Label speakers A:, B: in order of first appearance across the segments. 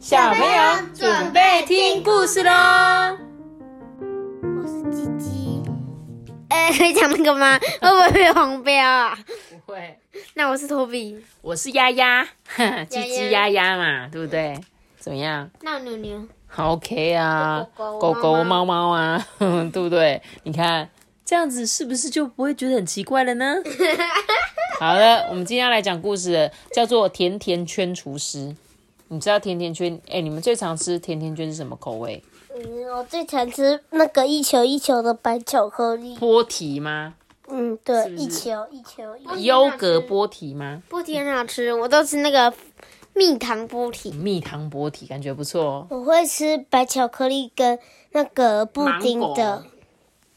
A: 小朋友准备听故事喽！
B: 我是鸡鸡。哎，会 讲那个吗？会不会被黄标啊？
A: 不会。
B: 那我是托比。
A: 我是丫丫，鸡鸡丫丫嘛，对不对？怎么样？
B: 那牛牛。
A: OK 啊，
B: 狗
A: 狗
B: 猫
A: 猫猫啊，对不对？你看这样子是不是就不会觉得很奇怪了呢？好了，我们今天要来讲故事了，叫做《甜甜圈厨师》。你知道甜甜圈？哎，你们最常吃甜甜圈是什么口味？
B: 嗯，我最常吃那个一球一球的白巧克力。
A: 波提吗？
B: 嗯，对，
A: 是是
B: 一球一球。一球
A: 优格波提吗？
B: 波提很好吃，我都吃那个蜜糖波提。
A: 蜜糖波提感觉不错哦。
B: 我会吃白巧克力跟那个布丁的
A: 果。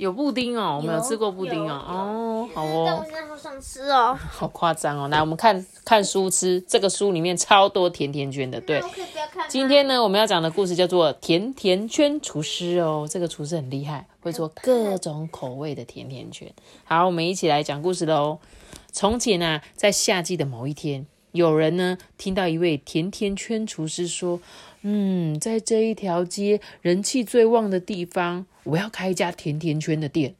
A: 有布丁哦，我们有吃过布丁哦。哦，好哦，
B: 但我现在好想吃哦。
A: 好夸张哦。来，我们看看书吃，这个书里面超多甜甜圈的。对，今天呢，我们要讲的故事叫做《甜甜圈厨师》哦。这个厨师很厉害，会做各种口味的甜甜圈。好，我们一起来讲故事喽。从前啊，在夏季的某一天，有人呢听到一位甜甜圈厨师说：“嗯，在这一条街人气最旺的地方，我要开一家甜甜圈的店。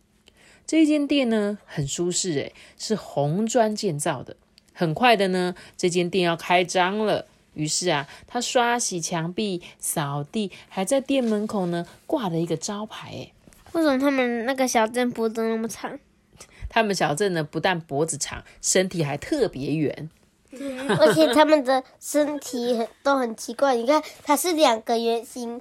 A: 这间店呢很舒适，诶，是红砖建造的。很快的呢，这间店要开张了。于是啊，他刷洗墙壁、扫地，还在店门口呢挂了一个招牌。诶，
B: 为什么他们那个小镇脖子那么长？
A: 他们小镇呢不但脖子长，身体还特别圆。
B: 而且他们的身体很都很奇怪，你看它是两个圆形，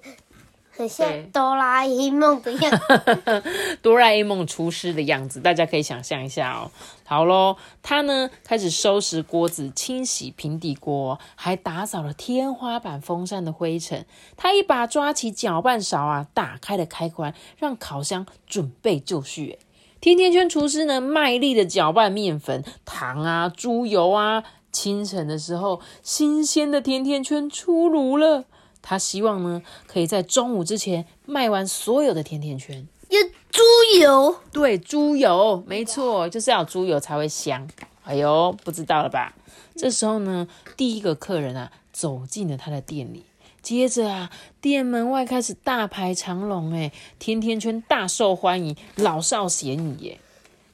B: 很
A: 对
B: 像哆啦 A 梦的样子。
A: 哆啦 A 梦厨师的样子，大家可以想象一下哦。好喽，他呢开始收拾锅子、清洗平底锅，还打扫了天花板、风扇的灰尘。他一把抓起搅拌勺啊，打开了开关，让烤箱准备就绪。甜甜圈厨师呢，卖力的搅拌面粉、糖啊、猪油啊。清晨的时候，新鲜的甜甜圈出炉了。他希望呢，可以在中午之前卖完所有的甜甜圈。
B: 有猪油，
A: 对，猪油，没错，就是要猪油才会香。哎呦，不知道了吧？这时候呢，第一个客人啊走进了他的店里，接着啊，店门外开始大排长龙，哎，甜甜圈大受欢迎，老少咸宜耶。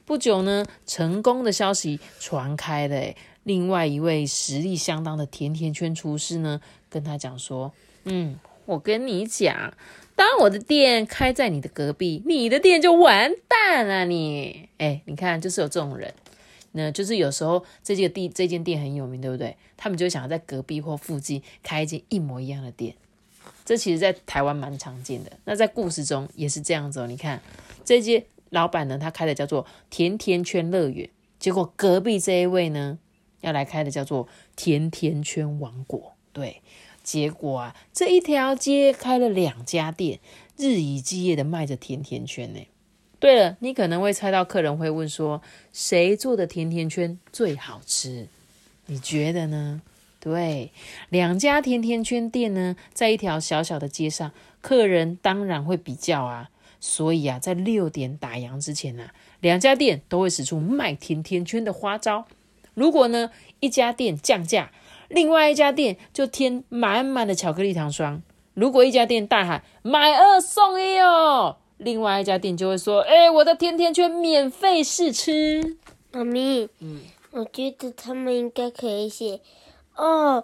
A: 不久呢，成功的消息传开了，哎，另外一位实力相当的甜甜圈厨师呢，跟他讲说，嗯，我跟你讲，当我的店开在你的隔壁，你的店就完蛋了你。哎，你看，就是有这种人，那就是有时候这间地这间店很有名，对不对？他们就想要在隔壁或附近开一间一模一样的店。这其实，在台湾蛮常见的。那在故事中也是这样子哦。你看，这间老板呢，他开的叫做甜甜圈乐园，结果隔壁这一位呢，要来开的叫做甜甜圈王国。对，结果啊，这一条街开了两家店，日以继夜的卖着甜甜圈呢。对了，你可能会猜到客人会问说，谁做的甜甜圈最好吃？你觉得呢？对，两家甜甜圈店呢，在一条小小的街上，客人当然会比较啊。所以啊，在六点打烊之前啊，两家店都会使出卖甜甜圈的花招。如果呢，一家店降价，另外一家店就添满满的巧克力糖霜。如果一家店大喊买二送一哦，另外一家店就会说：“哎、我的甜甜圈免费试吃。
B: 妈咪，嗯，我觉得他们应该可以写哦，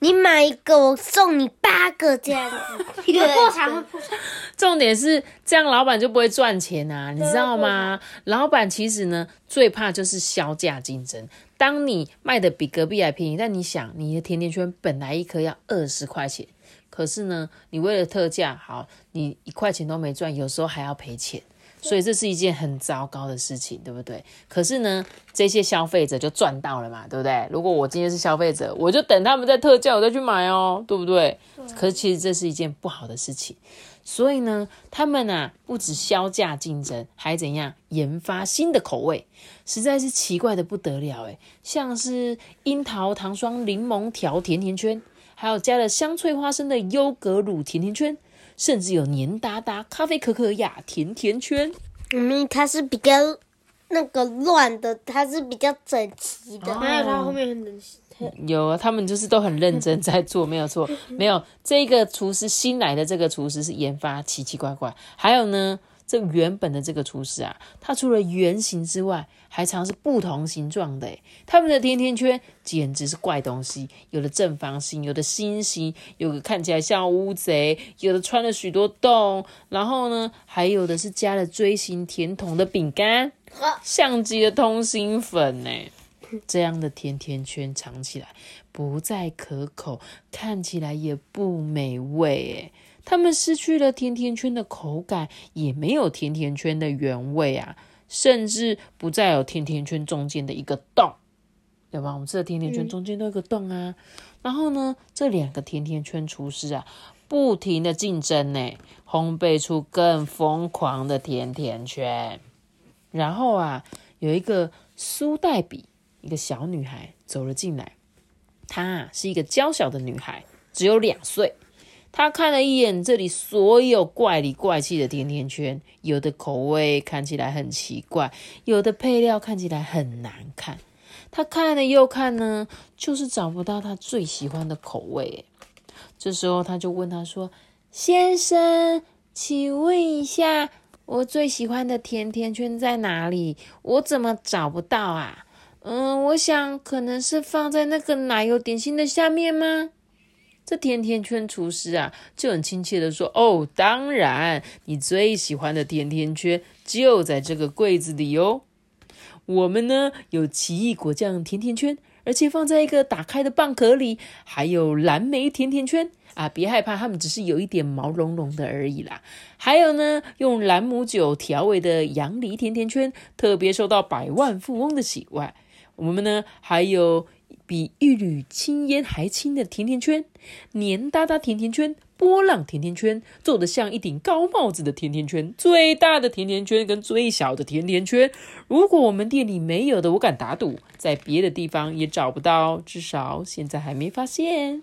B: 你买一个我送你八个这样子，破产会破产。”
A: 重点是这样，老板就不会赚钱啊，你知道吗？老板其实呢，最怕就是销价竞争。当你卖的比隔壁还便宜，但你想，你的甜甜圈本来一颗要二十块钱，可是呢，你为了特价，好，你一块钱都没赚，有时候还要赔钱。所以这是一件很糟糕的事情，对不对？可是呢，这些消费者就赚到了嘛，对不对？如果我今天是消费者，我就等他们在特价，我再去买哦，对不对？可是其实这是一件不好的事情。所以呢，他们啊不止销价竞争，还怎样研发新的口味，实在是奇怪的不得了诶像是樱桃糖霜柠檬条甜甜圈，还有加了香脆花生的优格乳甜甜圈，甚至有黏哒哒咖啡可可亚甜甜圈。
B: 妈咪，它是比较那个乱的，它是比较整齐的。
C: 还有它后面很整齐。
A: 有啊，他们就是都很认真在做，没有错。没有这个厨师新来的这个厨师是研发奇奇怪怪。还有呢，这原本的这个厨师啊，他除了圆形之外，还尝试不同形状的。他们的甜甜圈简直是怪东西，有的正方形，有的心形，有的看起来像乌贼，有的穿了许多洞，然后呢，还有的是加了锥形甜筒的饼干，像极了通心粉呢。这样的甜甜圈尝起来不再可口，看起来也不美味。哎，他们失去了甜甜圈的口感，也没有甜甜圈的原味啊，甚至不再有甜甜圈中间的一个洞，对吧？我们吃的甜甜圈中间都有个洞啊。然后呢，这两个甜甜圈厨师啊，不停的竞争呢，烘焙出更疯狂的甜甜圈。然后啊，有一个苏黛比。一个小女孩走了进来，她是一个娇小的女孩，只有两岁。他看了一眼这里所有怪里怪气的甜甜圈，有的口味看起来很奇怪，有的配料看起来很难看。他看了又看呢，就是找不到他最喜欢的口味。这时候，他就问他说：“先生，请问一下，我最喜欢的甜甜圈在哪里？我怎么找不到啊？”嗯，我想可能是放在那个奶油点心的下面吗？这甜甜圈厨师啊，就很亲切的说：“哦，当然，你最喜欢的甜甜圈就在这个柜子里哦。我们呢有奇异果酱甜甜圈，而且放在一个打开的蚌壳里，还有蓝莓甜甜圈啊，别害怕，它们只是有一点毛茸茸的而已啦。还有呢，用兰姆酒调味的杨梨甜甜圈，特别受到百万富翁的喜爱。”我们呢还有比一缕青烟还轻的甜甜圈，黏哒哒甜甜圈，波浪甜甜圈，做的像一顶高帽子的甜甜圈，最大的甜甜圈跟最小的甜甜圈。如果我们店里没有的，我敢打赌，在别的地方也找不到，至少现在还没发现。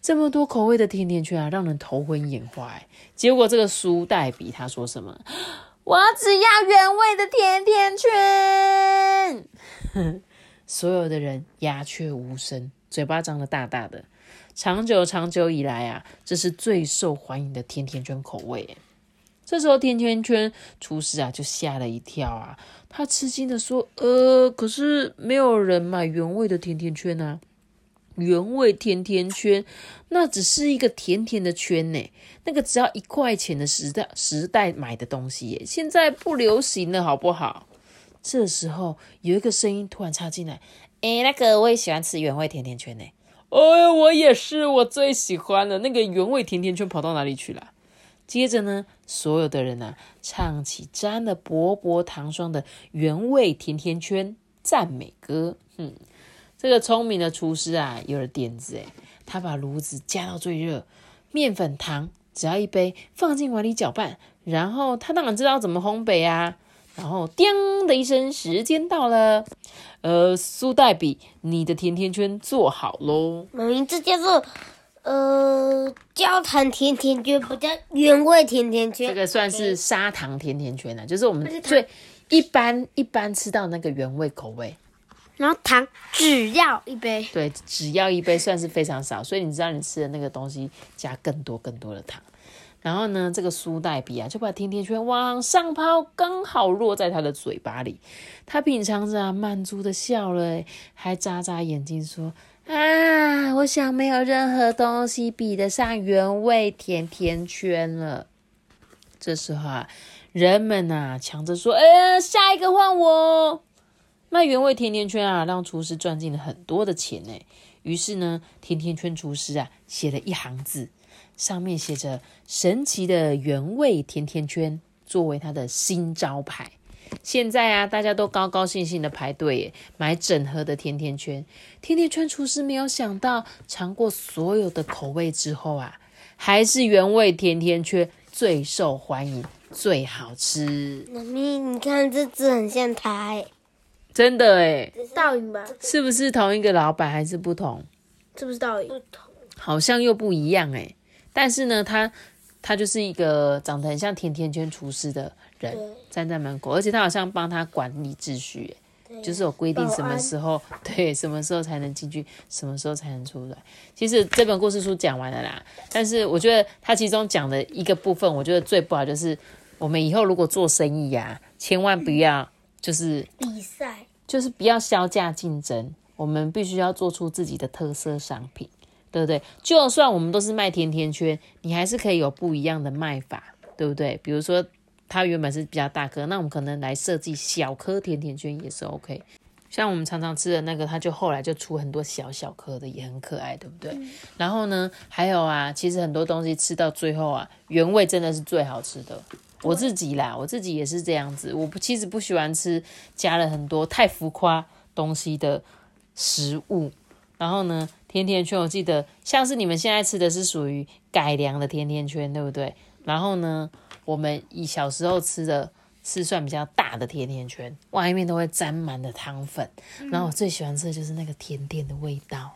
A: 这么多口味的甜甜圈啊，让人头昏眼花。结果这个苏代比他说什么？我只要原味的甜甜圈。所有的人鸦雀无声，嘴巴张得大大的。长久长久以来啊，这是最受欢迎的甜甜圈口味。这时候，甜甜圈厨师啊就吓了一跳啊，他吃惊的说：“呃，可是没有人买原味的甜甜圈啊。”原味甜甜圈，那只是一个甜甜的圈呢。那个只要一块钱的时代时代买的东西耶，现在不流行了，好不好？这时候有一个声音突然插进来：“哎，那个我也喜欢吃原味甜甜圈呢。”“哎，我也是，我最喜欢的那个原味甜甜圈跑到哪里去了？”接着呢，所有的人呢唱起沾了薄薄糖霜的原味甜甜圈赞美歌。哼。这个聪明的厨师啊，有了点子诶他把炉子加到最热，面粉、糖只要一杯，放进碗里搅拌，然后他当然知道怎么烘焙啊。然后叮的一声，时间到了。呃，苏代比，你的甜甜圈做好喽。
B: 名字叫做呃焦糖甜甜圈，不叫原味甜甜圈。
A: 这个算是砂糖甜甜圈了，就是我们最一般一般吃到那个原味口味。
C: 然后糖只要一杯，
A: 对，只要一杯算是非常少，所以你知道你吃的那个东西加更多更多的糖。然后呢，这个苏代比啊，就把甜甜圈往上抛，刚好落在他的嘴巴里。他品尝着，满足的笑了，还眨眨眼睛说：“啊，我想没有任何东西比得上原味甜甜圈了。”这时候啊，人们呐抢着说：“哎，下一个换我！”卖原味甜甜圈啊，让厨师赚进了很多的钱呢。于是呢，甜甜圈厨师啊写了一行字，上面写着“神奇的原味甜甜圈”作为它的新招牌。现在啊，大家都高高兴兴的排队买整盒的甜甜圈。甜甜圈厨师没有想到，尝过所有的口味之后啊，还是原味甜甜圈最受欢迎、最好吃。
B: 妈咪，你看这只很像他
A: 真的哎，
C: 倒影吧？
A: 是不是同一个老板还是不同？
C: 是不是倒影？
B: 不同，
A: 好像又不一样哎。但是呢，他他就是一个长得很像甜甜圈厨师的人，站在门口，而且他好像帮他管理秩序，就是有规定什么时候对什么时候才能进去，什么时候才能出来。其实这本故事书讲完了啦，但是我觉得他其中讲的一个部分，我觉得最不好就是我们以后如果做生意呀、千万不要就是
B: 比赛，
A: 就是不要销价竞争，我们必须要做出自己的特色商品，对不对？就算我们都是卖甜甜圈，你还是可以有不一样的卖法，对不对？比如说它原本是比较大颗，那我们可能来设计小颗甜甜圈也是 OK。像我们常常吃的那个，它就后来就出很多小小颗的，也很可爱，对不对？然后呢，还有啊，其实很多东西吃到最后啊，原味真的是最好吃的。我自己啦，我自己也是这样子。我不其实不喜欢吃加了很多太浮夸东西的食物。然后呢，甜甜圈我记得像是你们现在吃的是属于改良的甜甜圈，对不对？然后呢，我们以小时候吃的吃算比较大的甜甜圈，外面都会沾满了糖粉。然后我最喜欢吃的就是那个甜甜的味道。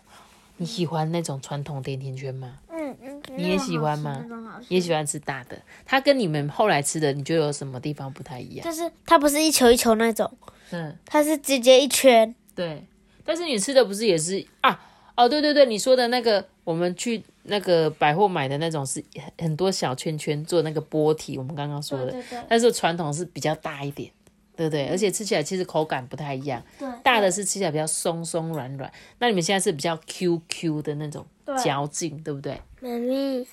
A: 你喜欢那种传统甜甜圈吗？
C: 嗯嗯，
A: 你也喜欢吗也喜欢吃大的。它跟你们后来吃的，你觉得有什么地方不太一样？
C: 就是它不是一球一球那种，
A: 嗯，
C: 它是直接一圈。
A: 对。但是你吃的不是也是啊？哦，对对对，你说的那个，我们去那个百货买的那种是很很多小圈圈做那个波体，我们刚刚说的。
C: 对对
A: 但是传统是比较大一点，对不对？而且吃起来其实口感不太一样。
C: 对
A: 大的是吃起来比较松松软软，那你们现在是比较 Q Q 的那种嚼劲，对不对？
B: 妈咪，我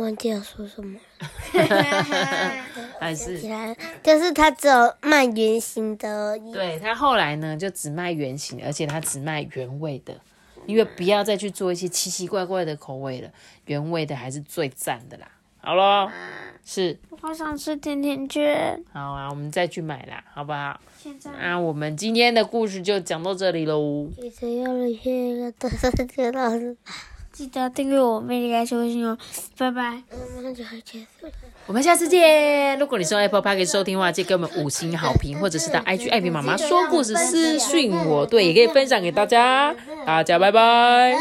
B: 忘记要说什么，
A: 还是
B: 起来了，就是它只有卖圆形的而已。
A: 对他后来呢，就只卖圆形，而且他只卖原味的，因为不要再去做一些奇奇怪怪的口味了，原味的还是最赞的啦。好咯，是
C: 我好想吃甜甜圈。
A: 好啊，我们再去买啦，好不好？
C: 现在
A: 那我们今天的故事就讲到这里喽。
B: 的 这个老师，
C: 记得订阅我魅力该收信哦，拜拜。
B: 我们就结束了。
A: 我们下次见！如果你是用 Apple Park 收听的话，记得给我们五星好评，或者是到 IG 艾比妈妈说故事私讯我，对，也可以分享给大家。大家拜拜。